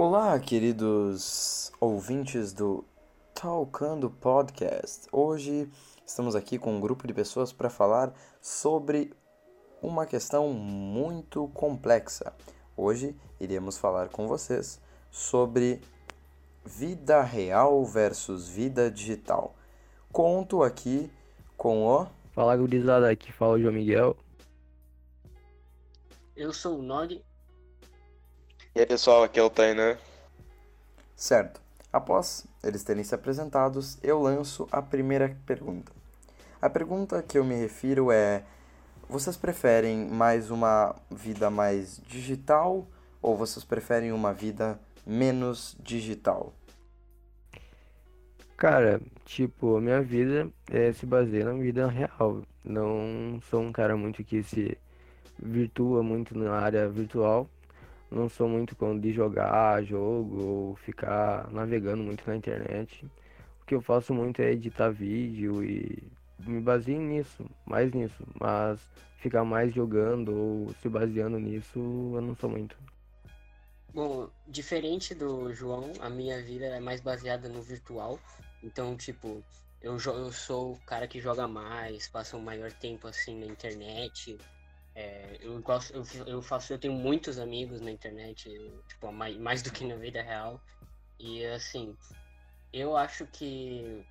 Olá, queridos ouvintes do Talkando Podcast. Hoje estamos aqui com um grupo de pessoas para falar sobre uma questão muito complexa. Hoje iremos falar com vocês sobre vida real versus vida digital. Conto aqui com o. Fala gurizada, aqui fala o João Miguel. Eu sou o Nog. E aí pessoal, aqui é o Tainan. Certo. Após eles terem se apresentados, eu lanço a primeira pergunta. A pergunta que eu me refiro é: vocês preferem mais uma vida mais digital ou vocês preferem uma vida menos digital? Cara, tipo, a minha vida é, se baseia na vida real. Não sou um cara muito que se virtua muito na área virtual não sou muito de jogar jogo ou ficar navegando muito na internet. O que eu faço muito é editar vídeo e me baseio nisso, mais nisso. Mas ficar mais jogando ou se baseando nisso, eu não sou muito. Bom, diferente do João, a minha vida é mais baseada no virtual. Então, tipo, eu, eu sou o cara que joga mais, passa o maior tempo assim na internet, é, eu, gosto, eu, eu faço, eu tenho muitos amigos na internet, eu, tipo, mais, mais do que na vida real. E assim, eu acho que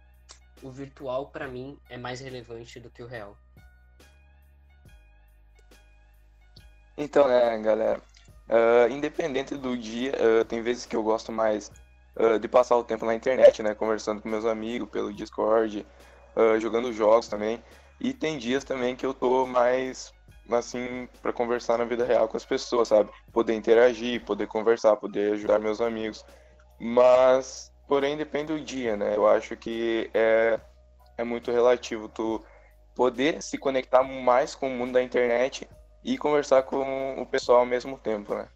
o virtual para mim é mais relevante do que o real. Então, né, galera, uh, independente do dia, uh, tem vezes que eu gosto mais uh, de passar o tempo na internet, né, conversando com meus amigos pelo Discord, jogando jogos também. E tem dias também que eu tô mais assim, para conversar na vida real com as pessoas, sabe? Poder interagir, poder conversar, poder ajudar meus amigos. Mas, porém, depende do dia, né? Eu acho que é, é muito relativo tu poder se conectar mais com o mundo da internet e conversar com o pessoal ao mesmo tempo, né?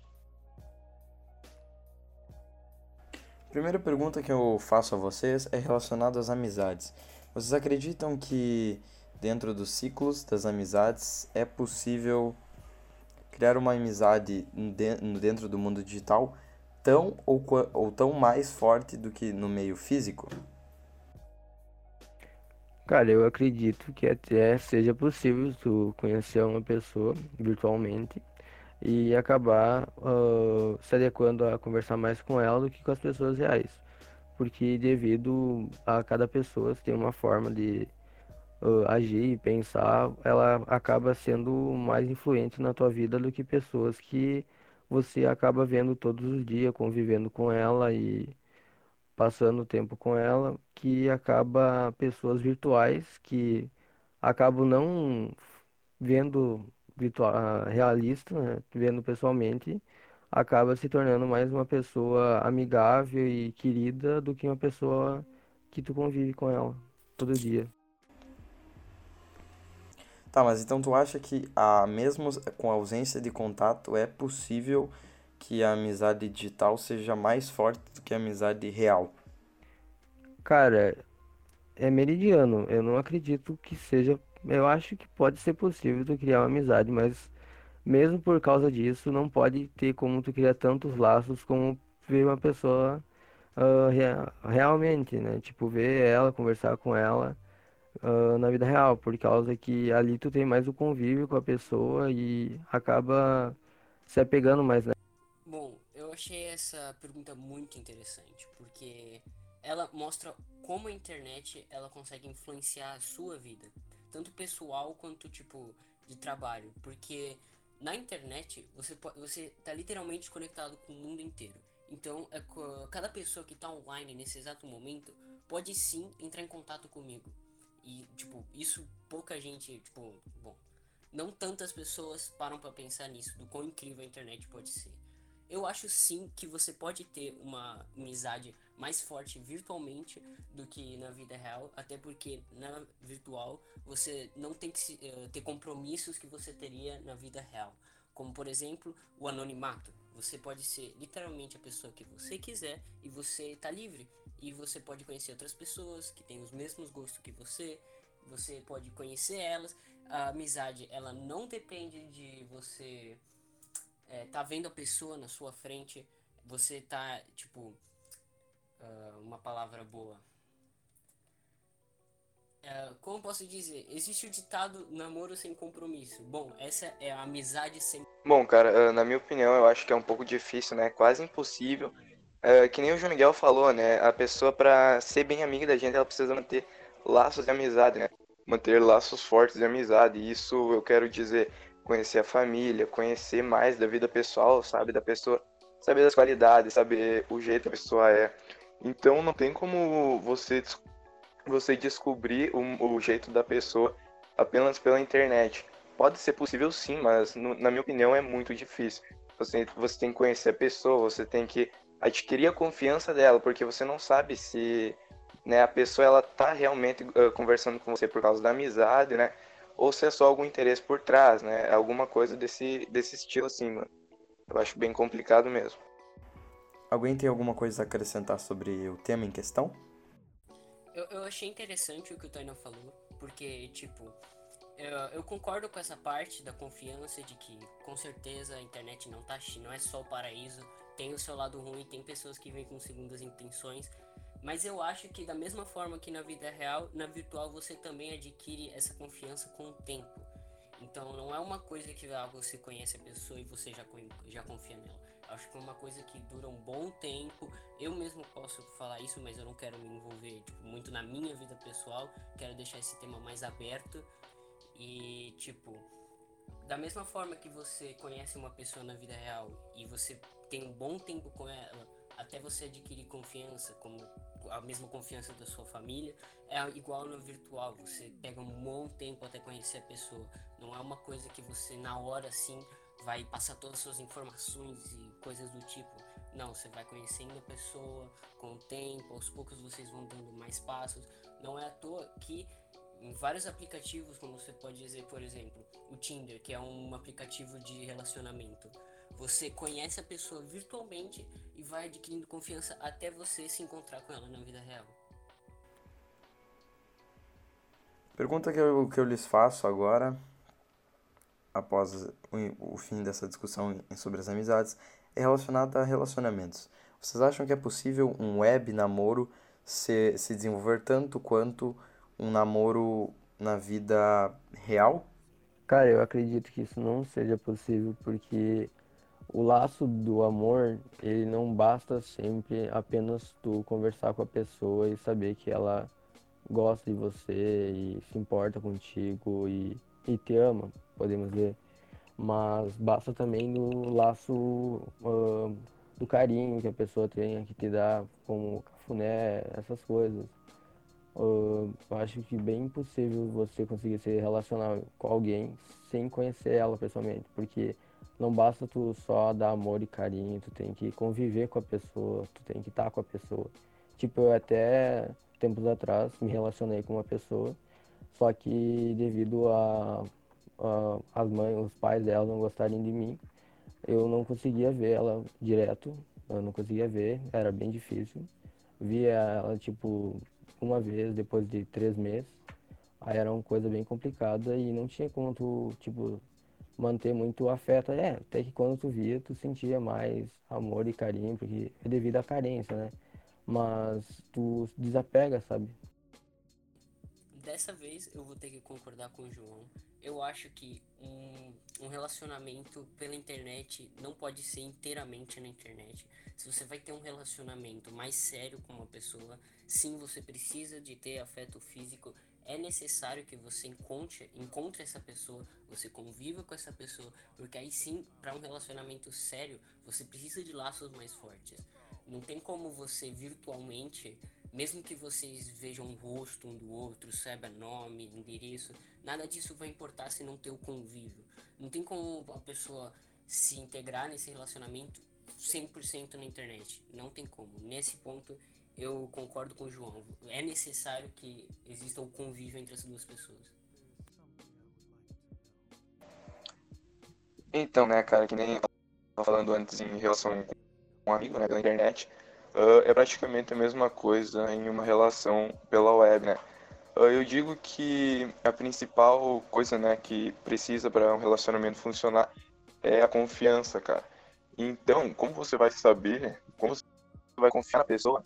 Primeira pergunta que eu faço a vocês é relacionada às amizades. Vocês acreditam que dentro dos ciclos das amizades, é possível criar uma amizade dentro do mundo digital tão ou, ou tão mais forte do que no meio físico? Cara, eu acredito que até seja possível tu conhecer uma pessoa virtualmente e acabar uh, se adequando a conversar mais com ela do que com as pessoas reais. Porque devido a cada pessoa tem uma forma de uh, agir e pensar, ela acaba sendo mais influente na tua vida do que pessoas que você acaba vendo todos os dias, convivendo com ela e passando tempo com ela, que acaba pessoas virtuais que acabam não vendo virtual, realista, né? vendo pessoalmente, acaba se tornando mais uma pessoa amigável e querida do que uma pessoa que tu convive com ela todo dia. Tá, mas então tu acha que a, mesmo com a ausência de contato é possível que a amizade digital seja mais forte do que a amizade real? Cara, é meridiano. Eu não acredito que seja. Eu acho que pode ser possível tu criar uma amizade, mas mesmo por causa disso, não pode ter como tu criar tantos laços como ver uma pessoa uh, rea realmente, né? Tipo, ver ela, conversar com ela uh, na vida real, por causa que ali tu tem mais o convívio com a pessoa e acaba se apegando mais, né? Bom, eu achei essa pergunta muito interessante, porque ela mostra como a internet ela consegue influenciar a sua vida, tanto pessoal quanto tipo de trabalho, porque na internet você você tá literalmente conectado com o mundo inteiro. Então, é, cada pessoa que está online nesse exato momento pode sim entrar em contato comigo. E, tipo, isso pouca gente, tipo, bom, não tantas pessoas param para pensar nisso, do quão incrível a internet pode ser. Eu acho sim que você pode ter uma amizade mais forte virtualmente do que na vida real, até porque na virtual você não tem que uh, ter compromissos que você teria na vida real, como por exemplo o anonimato. Você pode ser literalmente a pessoa que você quiser e você tá livre. E você pode conhecer outras pessoas que têm os mesmos gostos que você. Você pode conhecer elas. A amizade, ela não depende de você é, tá vendo a pessoa na sua frente. Você tá, tipo, uh, uma palavra boa Uh, como posso dizer? Existe o ditado namoro sem compromisso. Bom, essa é a amizade sem. Bom, cara, na minha opinião, eu acho que é um pouco difícil, né? Quase impossível. Uh, que nem o João Miguel falou, né? A pessoa, para ser bem amiga da gente, ela precisa manter laços de amizade, né? Manter laços fortes de amizade. E isso eu quero dizer, conhecer a família, conhecer mais da vida pessoal, sabe? Da pessoa, saber das qualidades, saber o jeito que a pessoa é. Então não tem como você você descobrir o, o jeito da pessoa apenas pela internet. Pode ser possível sim, mas no, na minha opinião é muito difícil. Você, você tem que conhecer a pessoa, você tem que adquirir a confiança dela, porque você não sabe se né, a pessoa ela tá realmente uh, conversando com você por causa da amizade, né? Ou se é só algum interesse por trás, né? Alguma coisa desse, desse estilo assim, mano. Eu acho bem complicado mesmo. Alguém tem alguma coisa a acrescentar sobre o tema em questão? Eu, eu achei interessante o que o Tainan falou, porque, tipo, eu, eu, concordo com essa parte da confiança de que, com certeza, a internet não tá não é só o paraíso, tem o seu lado ruim, tem pessoas que vêm com segundas intenções, mas eu acho que da mesma forma que na vida real, na virtual você também adquire essa confiança com o tempo. Então não é uma coisa que ah, você conhece a pessoa e você já, já confia nela. Acho que é uma coisa que dura um bom tempo. Eu mesmo posso falar isso, mas eu não quero me envolver tipo, muito na minha vida pessoal. Quero deixar esse tema mais aberto. E, tipo, da mesma forma que você conhece uma pessoa na vida real e você tem um bom tempo com ela, até você adquirir confiança, como a mesma confiança da sua família, é igual no virtual. Você pega um bom tempo até conhecer a pessoa. Não é uma coisa que você, na hora, assim, vai passar todas as suas informações e coisas do tipo. Não, você vai conhecendo a pessoa com o tempo, aos poucos vocês vão dando mais passos. Não é à toa que em vários aplicativos, como você pode dizer, por exemplo, o Tinder, que é um aplicativo de relacionamento. Você conhece a pessoa virtualmente e vai adquirindo confiança até você se encontrar com ela na vida real. Pergunta que eu, que eu lhes faço agora após o, fim dessa discussão sobre as amizades é relacionada a relacionamentos. Vocês acham que é possível um web namoro se, se desenvolver tanto quanto um namoro na vida real? Cara, eu acredito que isso não seja possível porque o laço do amor, ele não basta sempre apenas tu conversar com a pessoa e saber que ela gosta de você e se importa contigo e, e te ama podemos ver. Mas basta também no laço uh, do carinho que a pessoa tem que te dá, como cafuné, essas coisas. Eu acho que bem impossível você conseguir se relacionar com alguém sem conhecer ela pessoalmente, porque não basta tu só dar amor e carinho, tu tem que conviver com a pessoa, tu tem que estar com a pessoa. Tipo, eu até tempos atrás me relacionei com uma pessoa, só que devido a uh, as mães, os pais dela não gostarem de mim, eu não conseguia ver ela direto, eu não conseguia ver, era bem difícil. Via ela, tipo, uma vez depois de três meses, aí era uma coisa bem complicada e não tinha como tu, tipo, manter muito afeto. É, até que quando tu via, tu sentia mais amor e carinho, porque é devido à carência, né? Mas tu desapega, sabe? Dessa vez eu vou ter que concordar com o João eu acho que um, um relacionamento pela internet não pode ser inteiramente na internet. Se você vai ter um relacionamento mais sério com uma pessoa, sim, você precisa de ter afeto físico. É necessário que você encontre, encontre essa pessoa, você conviva com essa pessoa, porque aí sim, para um relacionamento sério, você precisa de laços mais fortes. Não tem como você virtualmente mesmo que vocês vejam o rosto um do outro, saiba nome, endereço, nada disso vai importar se não ter o convívio. Não tem como a pessoa se integrar nesse relacionamento 100% na internet. Não tem como. Nesse ponto, eu concordo com o João. É necessário que exista o convívio entre as duas pessoas. Então, né, cara, que nem falando antes em relação com um amigo, né, pela internet, uh, é praticamente a mesma coisa em uma relação pela web, né? Uh, eu digo que a principal coisa, né, que precisa para um relacionamento funcionar é a confiança, cara. Então, como você vai saber, como você vai confiar na pessoa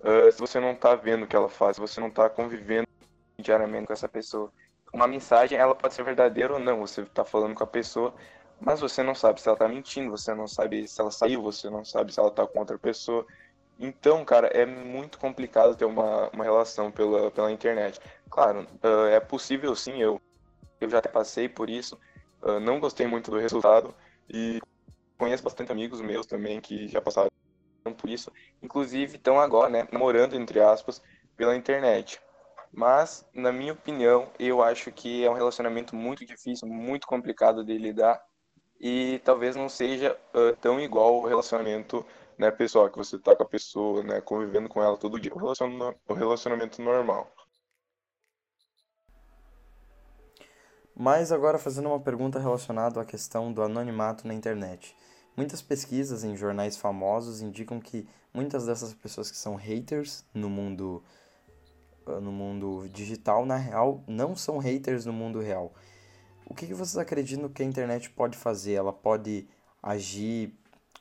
uh, se você não está vendo o que ela faz, se você não está convivendo diariamente com essa pessoa? Uma mensagem, ela pode ser verdadeira ou não, você está falando com a pessoa, mas você não sabe se ela está mentindo, você não sabe se ela saiu, você não sabe se ela está com outra pessoa. Então, cara, é muito complicado ter uma, uma relação pela, pela internet. Claro, uh, é possível sim, eu, eu já passei por isso, uh, não gostei muito do resultado e conheço bastante amigos meus também que já passaram por isso, inclusive estão agora, né, namorando, entre aspas, pela internet. Mas, na minha opinião, eu acho que é um relacionamento muito difícil, muito complicado de lidar e talvez não seja uh, tão igual o relacionamento né, pessoal, que você tá com a pessoa, né, convivendo com ela todo dia, o relacionamento, o relacionamento normal. Mas agora fazendo uma pergunta relacionada à questão do anonimato na internet. Muitas pesquisas em jornais famosos indicam que muitas dessas pessoas que são haters no mundo no mundo digital, na real, não são haters no mundo real. O que, que vocês acreditam que a internet pode fazer? Ela pode agir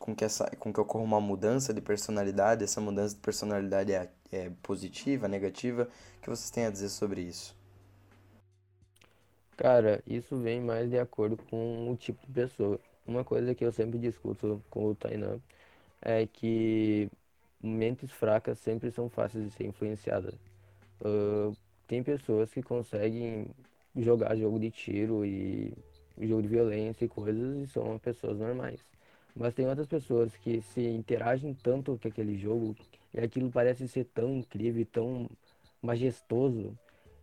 com que, essa, com que ocorra uma mudança de personalidade? Essa mudança de personalidade é, é positiva, negativa? O que vocês têm a dizer sobre isso? Cara, isso vem mais de acordo com o tipo de pessoa. Uma coisa que eu sempre discuto com o Tainan é que mentes fracas sempre são fáceis de ser influenciadas. Uh, tem pessoas que conseguem jogar jogo de tiro e jogo de violência e coisas e são pessoas normais. Mas tem outras pessoas que se interagem tanto com aquele jogo e aquilo parece ser tão incrível, tão majestoso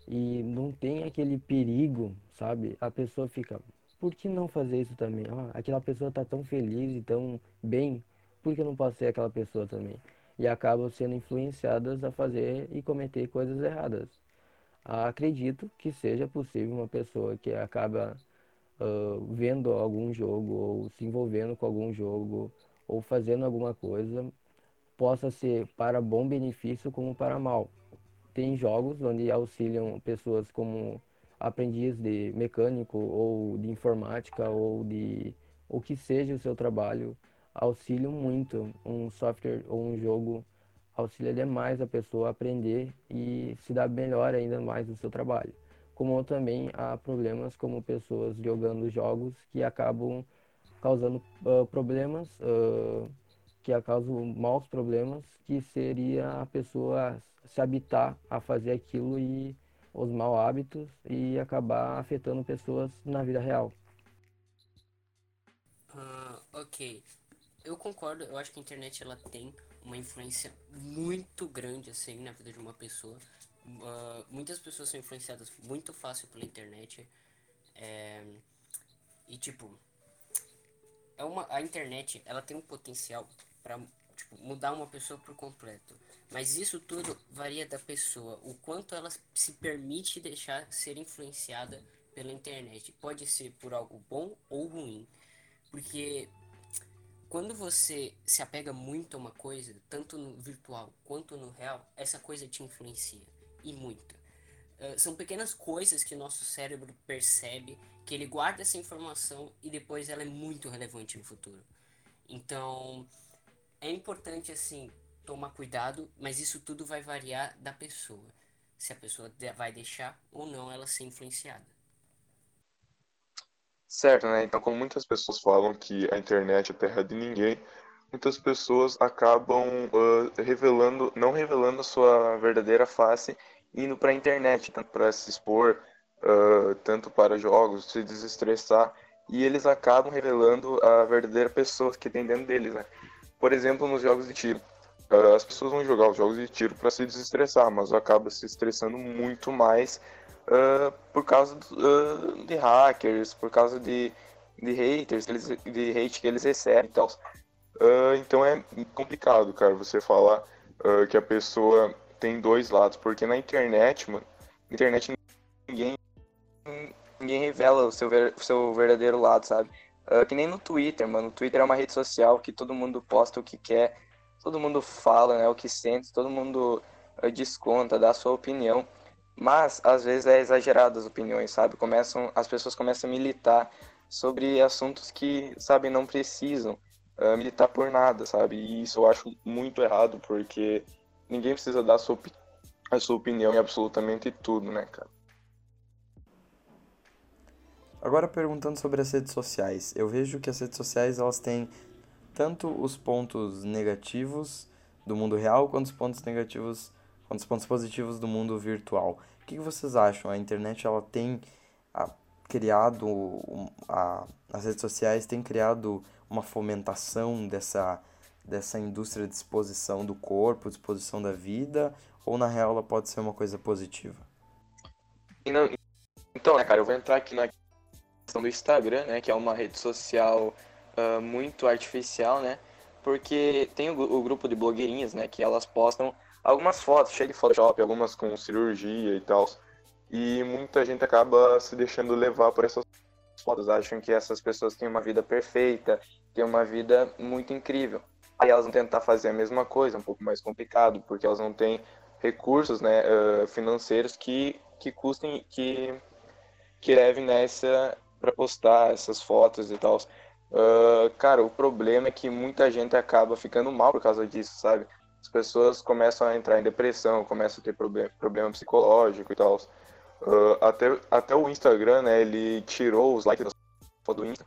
e não tem aquele perigo, sabe? A pessoa fica, por que não fazer isso também? Ah, aquela pessoa está tão feliz e tão bem, por que eu não posso ser aquela pessoa também? E acabam sendo influenciadas a fazer e cometer coisas erradas acredito que seja possível uma pessoa que acaba vendo algum jogo ou se envolvendo com algum jogo ou fazendo alguma coisa possa ser para bom benefício como para mal. Tem jogos onde auxiliam pessoas como aprendiz de mecânico ou de informática ou de o que seja o seu trabalho, auxiliam muito um software ou um jogo auxilia demais a pessoa a aprender e se dar melhor ainda mais no seu trabalho. Como também há problemas como pessoas jogando jogos que acabam causando uh, problemas, uh, que causam maus problemas, que seria a pessoa se habitar a fazer aquilo e os maus hábitos e acabar afetando pessoas na vida real. Uh, ok, eu concordo. Eu acho que a internet ela tem uma influência muito grande assim na vida de uma pessoa. Uh, muitas pessoas são influenciadas muito fácil pela internet. É, e tipo, é uma, a internet ela tem um potencial para tipo, mudar uma pessoa por completo. Mas isso tudo varia da pessoa, o quanto ela se permite deixar ser influenciada pela internet. Pode ser por algo bom ou ruim. Porque quando você se apega muito a uma coisa, tanto no virtual quanto no real, essa coisa te influencia. E muito. Uh, são pequenas coisas que nosso cérebro percebe, que ele guarda essa informação e depois ela é muito relevante no futuro. Então, é importante, assim, tomar cuidado, mas isso tudo vai variar da pessoa. Se a pessoa vai deixar ou não ela ser influenciada. Certo, né? Então, como muitas pessoas falam que a internet é terra de ninguém, muitas pessoas acabam uh, revelando, não revelando a sua verdadeira face, indo para a internet, tanto para se expor, uh, tanto para jogos, se desestressar, e eles acabam revelando a verdadeira pessoa que tem dentro deles, né? Por exemplo, nos jogos de tiro. Uh, as pessoas vão jogar os jogos de tiro para se desestressar, mas acaba se estressando muito mais por causa uh, de hackers, por causa de, de haters, de hate que eles recebem e tal. Uh, então é complicado, cara, você falar que a pessoa tem dois lados, porque na internet, mano, na internet ninguém, ninguém revela o seu, ver, o seu verdadeiro lado, sabe? Uh, que nem no Twitter, mano. O Twitter é uma rede social que todo mundo posta o que quer, todo mundo fala, né, o que sente, todo mundo uh, desconta, dá a sua opinião. Mas às vezes é exagerado as opiniões, sabe? Começam, as pessoas começam a militar sobre assuntos que, sabe, não precisam militar por nada, sabe? E isso eu acho muito errado, porque ninguém precisa dar a sua, a sua opinião em absolutamente tudo, né, cara? Agora perguntando sobre as redes sociais, eu vejo que as redes sociais elas têm tanto os pontos negativos do mundo real quanto os pontos negativos, quanto os pontos positivos do mundo virtual. O que, vocês acham? A internet ela tem a, criado, a, as redes sociais têm criado uma fomentação dessa, dessa indústria de exposição do corpo, de exposição da vida, ou na real ela pode ser uma coisa positiva? Então, né, cara, eu vou entrar aqui na questão do Instagram, né, que é uma rede social uh, muito artificial, né, porque tem o, o, grupo de blogueirinhas, né, que elas postam algumas fotos cheias de Photoshop, algumas com cirurgia e tal, e muita gente acaba se deixando levar por essas fotos, acham que essas pessoas têm uma vida perfeita, têm uma vida muito incrível. Aí elas vão tentar fazer a mesma coisa, um pouco mais complicado, porque elas não têm recursos né, uh, financeiros que, que custem, que, que levem nessa, para postar essas fotos e tal. Uh, cara, o problema é que muita gente acaba ficando mal por causa disso, sabe? As pessoas começam a entrar em depressão, começam a ter problema, problema psicológico e tal. Uh, até, até o Instagram, né, ele tirou os likes das fotos do Insta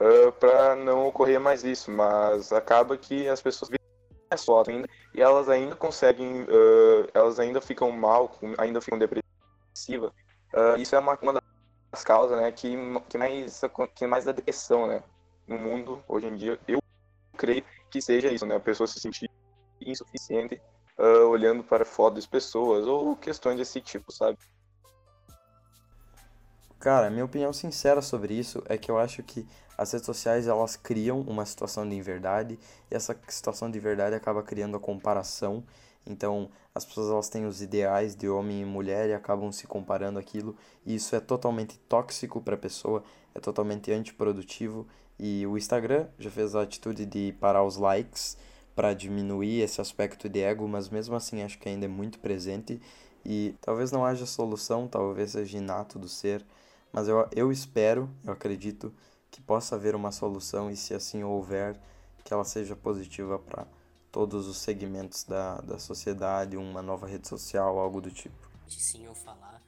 uh, para não ocorrer mais isso, mas acaba que as pessoas as fotos ainda e elas ainda conseguem, uh, elas ainda ficam mal, ainda ficam depressivas. isso é uma, uma as causas, né, que, que, mais, que mais da depressão, né, no mundo, hoje em dia, eu creio que seja isso, né, a pessoa se sentir insuficiente uh, olhando para fotos de pessoas, ou questões desse tipo, sabe? Cara, minha opinião sincera sobre isso é que eu acho que as redes sociais elas criam uma situação de inverdade e essa situação de verdade acaba criando a comparação então, as pessoas elas têm os ideais de homem e mulher e acabam se comparando aquilo, e isso é totalmente tóxico para a pessoa, é totalmente antiprodutivo. E o Instagram já fez a atitude de parar os likes para diminuir esse aspecto de ego, mas mesmo assim acho que ainda é muito presente e talvez não haja solução, talvez seja inato do ser, mas eu, eu espero, eu acredito que possa haver uma solução e se assim houver, que ela seja positiva para todos os segmentos da, da sociedade, uma nova rede social, algo do tipo. Sim, eu falar.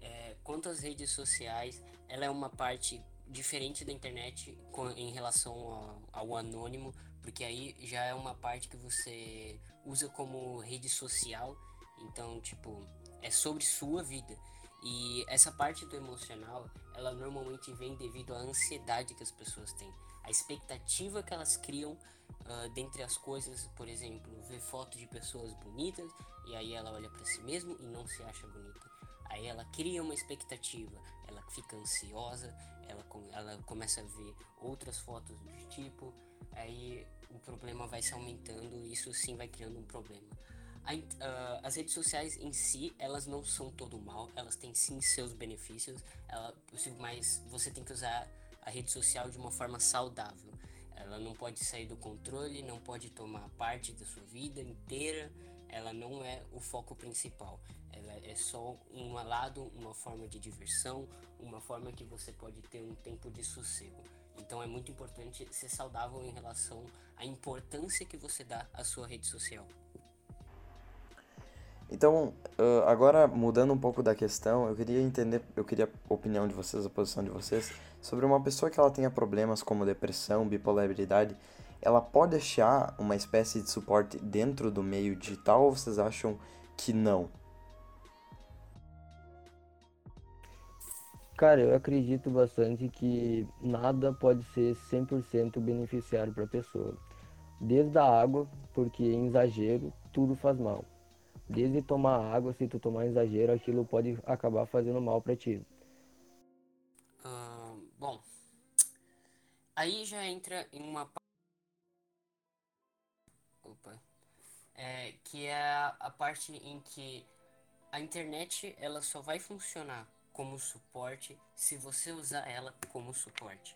É, quanto às redes sociais, ela é uma parte diferente da internet com, em relação ao, ao anônimo, porque aí já é uma parte que você usa como rede social, então, tipo, é sobre sua vida. E essa parte do emocional, ela normalmente vem devido à ansiedade que as pessoas têm, a expectativa que elas criam uh, dentre as coisas, por exemplo, ver fotos de pessoas bonitas e aí ela olha para si mesma e não se acha bonita. Aí ela cria uma expectativa, ela fica ansiosa, ela, ela começa a ver outras fotos do tipo, aí o problema vai se aumentando e isso sim vai criando um problema. A, uh, as redes sociais em si, elas não são todo mal, elas têm sim seus benefícios, ela, mas você tem que usar a rede social de uma forma saudável. Ela não pode sair do controle, não pode tomar parte da sua vida inteira. Ela não é o foco principal. Ela é só um lado, uma forma de diversão, uma forma que você pode ter um tempo de sossego. Então é muito importante ser saudável em relação à importância que você dá à sua rede social. Então, agora mudando um pouco da questão, eu queria entender, eu queria a opinião de vocês, a posição de vocês sobre uma pessoa que ela tenha problemas como depressão, bipolaridade, ela pode achar uma espécie de suporte dentro do meio digital ou vocês acham que não? Cara, eu acredito bastante que nada pode ser 100% beneficiário para a pessoa. Desde a água, porque em exagero tudo faz mal. Desde tomar água, se tu tomar exagero, aquilo pode acabar fazendo mal para ti. Bom, aí já entra em uma Opa. É, que é a, a parte em que a internet ela só vai funcionar como suporte se você usar ela como suporte.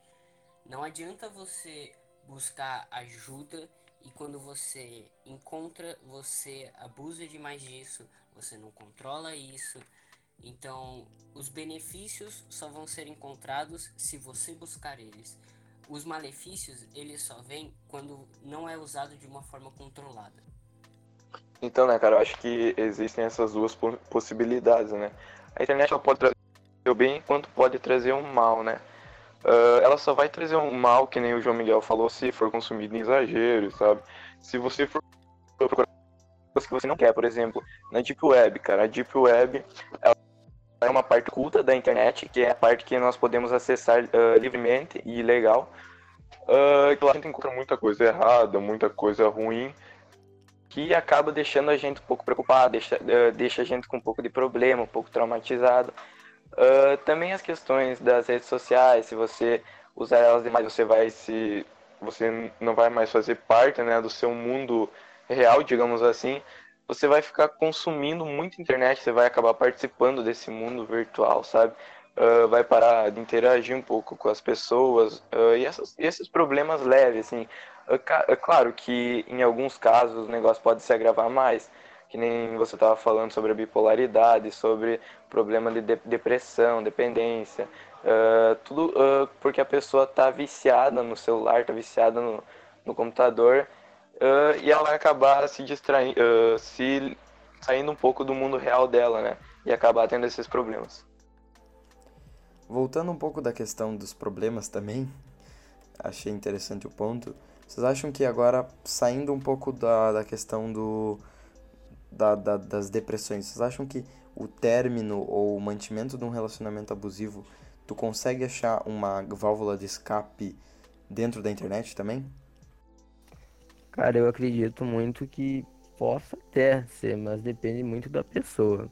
Não adianta você buscar ajuda e quando você encontra, você abusa demais disso, você não controla isso. Então, os benefícios só vão ser encontrados se você buscar eles. Os malefícios, eles só vêm quando não é usado de uma forma controlada. Então, né, cara, eu acho que existem essas duas possibilidades, né? A internet pode trazer o bem quanto pode trazer o mal, né? Uh, ela só vai trazer um mal, que nem o João Miguel falou, se for consumido em exagero, sabe? Se você for procurar coisas que você não quer, por exemplo, na Deep Web, cara, a Deep Web é uma parte culta da internet, que é a parte que nós podemos acessar uh, livremente e legal. Uh, lá a gente encontra muita coisa errada, muita coisa ruim, que acaba deixando a gente um pouco preocupado, deixa, uh, deixa a gente com um pouco de problema, um pouco traumatizado. Uh, também as questões das redes sociais, se você usar elas demais, você vai se você não vai mais fazer parte, né, do seu mundo real, digamos assim. Você vai ficar consumindo muito internet, você vai acabar participando desse mundo virtual, sabe? Uh, vai parar de interagir um pouco com as pessoas uh, e, essas, e, esses problemas leves, assim. é claro que em alguns casos o negócio pode se agravar mais, que nem você estava falando sobre a bipolaridade, sobre problema de, de depressão, dependência, uh, tudo uh, porque a pessoa está viciada no celular, está viciada no, no computador uh, e ela vai acabar se distraindo, se saindo um pouco do mundo real dela, né? E acabar tendo esses problemas. Voltando um pouco da questão dos problemas também, achei interessante o ponto. Vocês acham que agora, saindo um pouco da, da questão do, da, da, das depressões, vocês acham que o término ou o mantimento de um relacionamento abusivo, tu consegue achar uma válvula de escape dentro da internet também? Cara, eu acredito muito que possa até ser, mas depende muito da pessoa.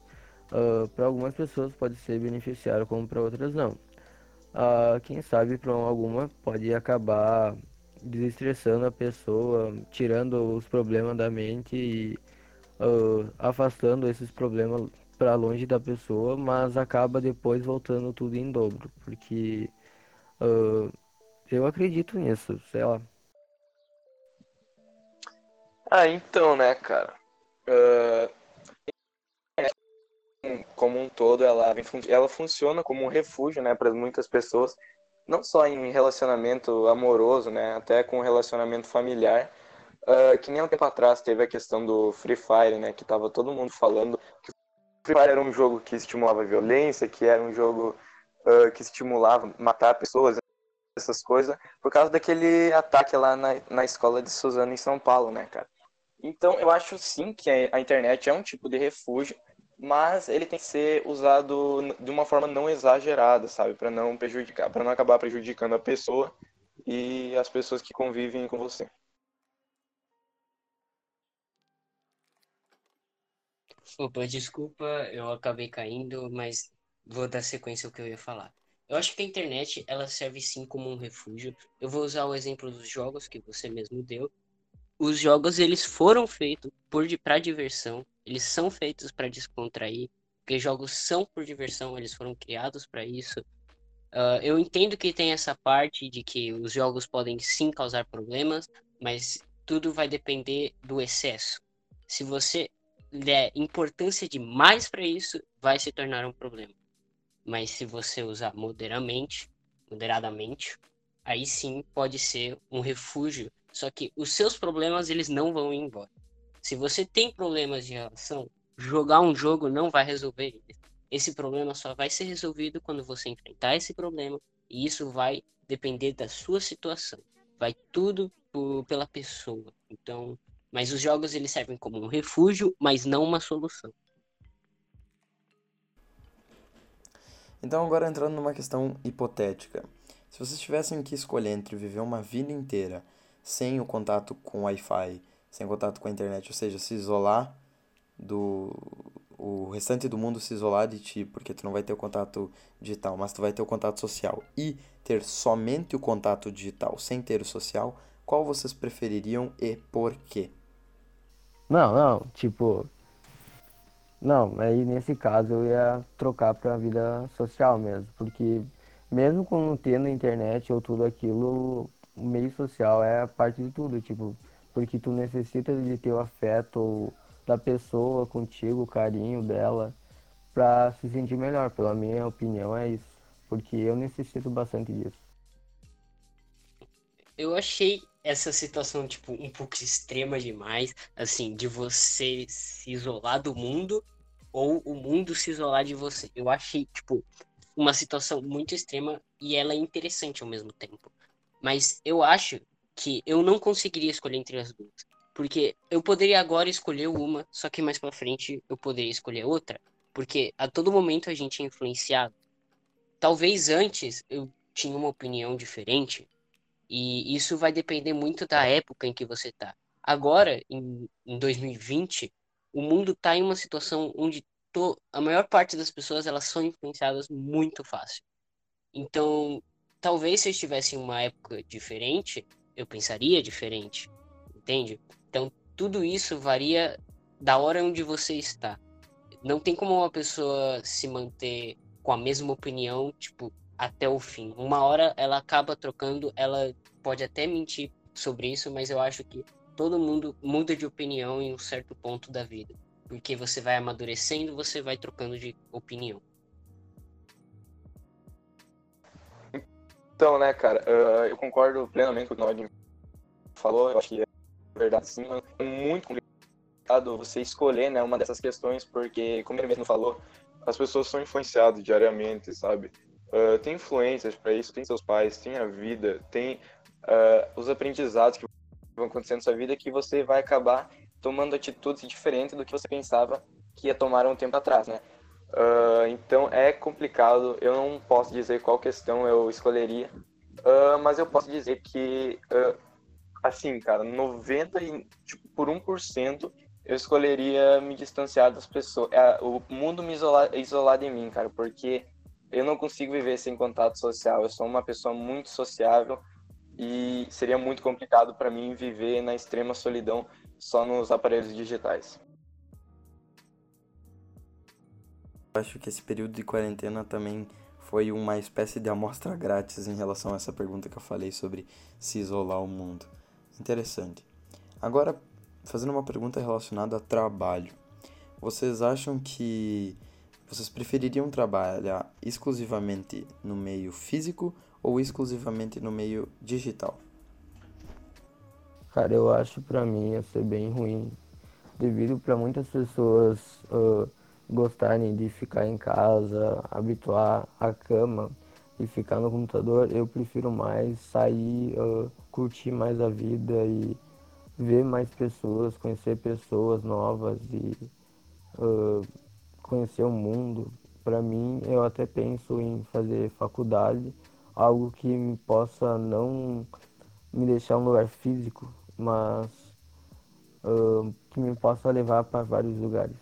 Uh, ah, para algumas pessoas pode ser beneficiário, como para outras não. Uh, quem sabe para alguma pode acabar desestressando a pessoa, tirando os problemas da mente e uh, afastando esses problemas para longe da pessoa, mas acaba depois voltando tudo em dobro, porque uh, eu acredito nisso, sei lá. Ah, então, né, cara? Uh, como um todo, ela, ela funciona como um refúgio, né, para muitas pessoas, não só em relacionamento amoroso, né, até com relacionamento familiar. Uh, que nem um tempo atrás teve a questão do Free Fire, né? Que tava todo mundo falando que o Free Fire era um jogo que estimulava violência, que era um jogo uh, que estimulava matar pessoas, essas coisas, por causa daquele ataque lá na, na escola de Suzano em São Paulo, né, cara? Então, eu acho sim que a internet é um tipo de refúgio, mas ele tem que ser usado de uma forma não exagerada, sabe? Para não prejudicar, para não acabar prejudicando a pessoa e as pessoas que convivem com você. Opa, desculpa, eu acabei caindo, mas vou dar sequência ao que eu ia falar. Eu acho que a internet, ela serve sim como um refúgio. Eu vou usar o exemplo dos jogos que você mesmo deu. Os jogos, eles foram feitos por para diversão, eles são feitos para descontrair, porque jogos são por diversão, eles foram criados para isso. Uh, eu entendo que tem essa parte de que os jogos podem sim causar problemas, mas tudo vai depender do excesso. Se você der importância demais para isso, vai se tornar um problema. Mas se você usar moderadamente, moderadamente, aí sim pode ser um refúgio. Só que os seus problemas eles não vão ir embora. Se você tem problemas de relação, jogar um jogo não vai resolver. Esse problema só vai ser resolvido quando você enfrentar esse problema e isso vai depender da sua situação. Vai tudo por, pela pessoa. Então, mas os jogos eles servem como um refúgio, mas não uma solução. Então agora entrando numa questão hipotética. Se vocês tivessem que escolher entre viver uma vida inteira sem o contato com Wi-Fi, sem contato com a internet, ou seja, se isolar do o restante do mundo se isolar de ti, porque tu não vai ter o contato digital, mas tu vai ter o contato social e ter somente o contato digital sem ter o social, qual vocês prefeririam e por quê? Não, não, tipo. Não, aí nesse caso eu ia trocar pra vida social mesmo, porque mesmo com não tendo internet ou tudo aquilo, o meio social é a parte de tudo, tipo, porque tu necessita de ter o afeto da pessoa contigo, o carinho dela, pra se sentir melhor. Pela minha opinião, é isso. Porque eu necessito bastante disso. Eu achei essa situação, tipo, um pouco extrema demais, assim, de você se isolar do mundo ou o mundo se isolar de você. Eu achei, tipo, uma situação muito extrema e ela é interessante ao mesmo tempo. Mas eu acho que eu não conseguiria escolher entre as duas. Porque eu poderia agora escolher uma, só que mais pra frente eu poderia escolher outra. Porque a todo momento a gente é influenciado. Talvez antes eu tinha uma opinião diferente, e isso vai depender muito da época em que você tá. Agora, em, em 2020, o mundo está em uma situação onde to, a maior parte das pessoas elas são influenciadas muito fácil. Então, talvez se eu estivesse em uma época diferente, eu pensaria diferente, entende? Então, tudo isso varia da hora onde você está. Não tem como uma pessoa se manter com a mesma opinião, tipo, até o fim. Uma hora ela acaba trocando, ela pode até mentir sobre isso, mas eu acho que todo mundo muda de opinião em um certo ponto da vida. Porque você vai amadurecendo, você vai trocando de opinião. Então, né, cara, uh, eu concordo plenamente com o que o falou, eu acho que é verdade sim, é muito complicado você escolher, né, uma dessas questões, porque, como ele mesmo falou, as pessoas são influenciadas diariamente, sabe? Uh, tem influências para isso, tem seus pais, tem a vida, tem uh, os aprendizados que vão acontecendo na sua vida que você vai acabar tomando atitudes diferentes do que você pensava que ia tomar um tempo atrás, né? Uh, então é complicado, eu não posso dizer qual questão eu escolheria, mas eu posso dizer que, assim, cara, 90 e, tipo, por 1% eu escolheria me distanciar das pessoas, é, o mundo me isolar, isolar de mim, cara, porque eu não consigo viver sem contato social. Eu sou uma pessoa muito sociável e seria muito complicado para mim viver na extrema solidão só nos aparelhos digitais. Acho que esse período de quarentena também foi uma espécie de amostra grátis em relação a essa pergunta que eu falei sobre se isolar o mundo. Interessante. Agora, fazendo uma pergunta relacionada a trabalho. Vocês acham que vocês prefeririam trabalhar exclusivamente no meio físico ou exclusivamente no meio digital? Cara, eu acho para mim ia ser bem ruim, devido para muitas pessoas uh, gostarem de ficar em casa, habituar à cama e ficar no computador. Eu prefiro mais sair, uh, curtir mais a vida e ver mais pessoas, conhecer pessoas novas e uh, conhecer o mundo. Para mim, eu até penso em fazer faculdade, algo que me possa não me deixar um lugar físico, mas uh, que me possa levar para vários lugares.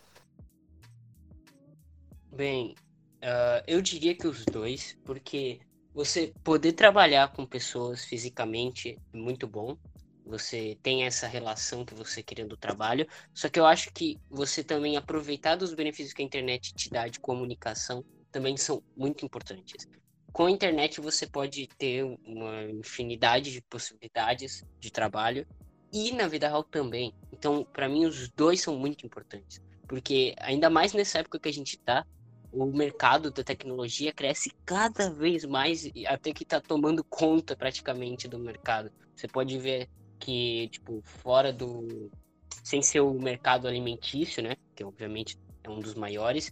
Bem, uh, eu diria que os dois, porque você poder trabalhar com pessoas fisicamente é muito bom, você tem essa relação que você queria do trabalho, só que eu acho que você também aproveitar dos benefícios que a internet te dá de comunicação também são muito importantes. Com a internet você pode ter uma infinidade de possibilidades de trabalho e na vida real também. Então, para mim os dois são muito importantes, porque ainda mais nessa época que a gente tá, o mercado da tecnologia cresce cada vez mais, até que está tomando conta praticamente do mercado. Você pode ver que, tipo, fora do. Sem ser o mercado alimentício, né? Que obviamente é um dos maiores.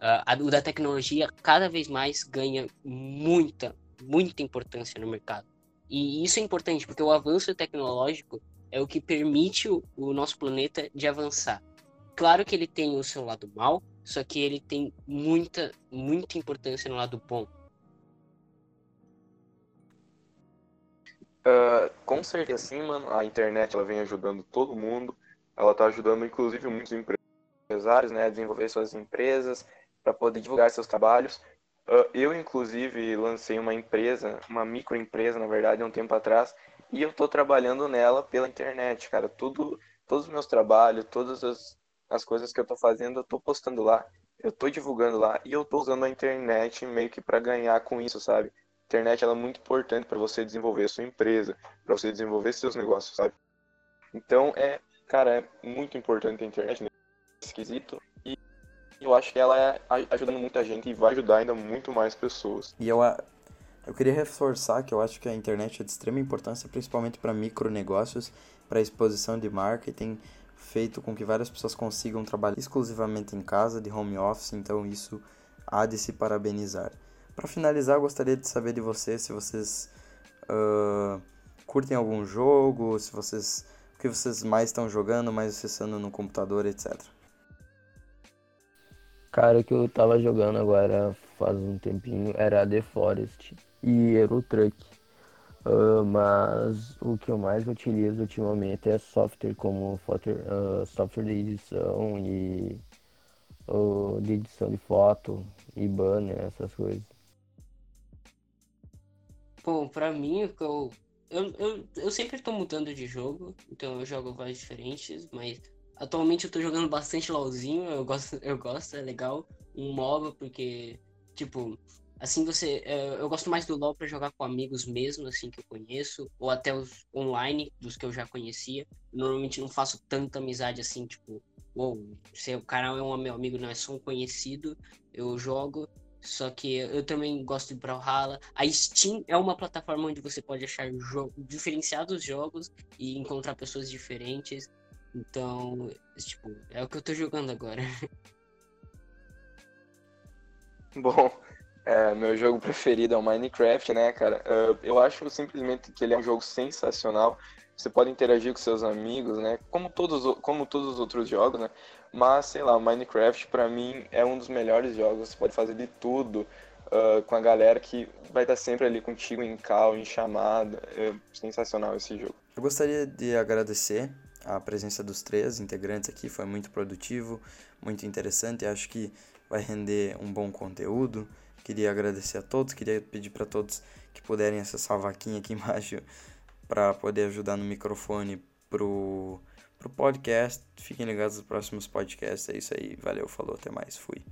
Uh, a, o da tecnologia cada vez mais ganha muita, muita importância no mercado. E isso é importante porque o avanço tecnológico é o que permite o, o nosso planeta de avançar. Claro que ele tem o seu lado mal, só que ele tem muita, muita importância no lado bom. Uh, com certeza sim, mano. A internet ela vem ajudando todo mundo. Ela está ajudando inclusive muitos empresários, né, a desenvolver suas empresas para poder divulgar seus trabalhos. Uh, eu inclusive lancei uma empresa, uma microempresa, na verdade, há um tempo atrás, e eu estou trabalhando nela pela internet, cara. Tudo, todos os meus trabalhos, todas as, as coisas que eu estou fazendo, eu estou postando lá, eu estou divulgando lá e eu estou usando a internet meio que para ganhar com isso, sabe? Internet ela é muito importante para você desenvolver a sua empresa, para você desenvolver seus negócios, sabe? Então, é, cara, é muito importante a internet nesse quesito e eu acho que ela é ajudando muita gente e vai ajudar ainda muito mais pessoas. E eu, eu queria reforçar que eu acho que a internet é de extrema importância, principalmente para micronegócios, para exposição de marketing, feito com que várias pessoas consigam trabalhar exclusivamente em casa, de home office, então isso há de se parabenizar. Para finalizar, eu gostaria de saber de vocês se vocês uh, curtem algum jogo, se vocês o que vocês mais estão jogando, mais acessando no computador, etc. Cara, que eu tava jogando agora faz um tempinho era The Forest e Euro Truck. Uh, mas o que eu mais utilizo ultimamente é software como software, uh, software de edição e uh, de edição de foto e banner, essas coisas. Bom, pra mim, eu, eu, eu, eu sempre estou mudando de jogo, então eu jogo vários diferentes, mas atualmente eu tô jogando bastante LOLzinho, eu gosto, eu gosto, é legal. Um MOBA, porque, tipo, assim você. É, eu gosto mais do LOL pra jogar com amigos mesmo, assim, que eu conheço, ou até os online, dos que eu já conhecia. Normalmente não faço tanta amizade assim, tipo, ou se o cara é um meu amigo, não é só um conhecido, eu jogo. Só que eu também gosto de Brawlhalla. A Steam é uma plataforma onde você pode achar jogo, diferenciados jogos e encontrar pessoas diferentes. Então, tipo, é o que eu tô jogando agora. Bom, é, meu jogo preferido é o Minecraft, né, cara? Uh, eu acho simplesmente que ele é um jogo sensacional. Você pode interagir com seus amigos, né? Como todos, como todos os outros jogos, né? Mas, sei lá, Minecraft para mim é um dos melhores jogos. Você pode fazer de tudo uh, com a galera que vai estar sempre ali contigo em call, em chamada. É sensacional esse jogo. Eu gostaria de agradecer a presença dos três integrantes aqui. Foi muito produtivo, muito interessante. Acho que vai render um bom conteúdo. Queria agradecer a todos, queria pedir para todos que puderem acessar a vaquinha aqui embaixo para poder ajudar no microfone pro, pro podcast. Fiquem ligados nos próximos podcasts. É isso aí. Valeu, falou, até mais. Fui.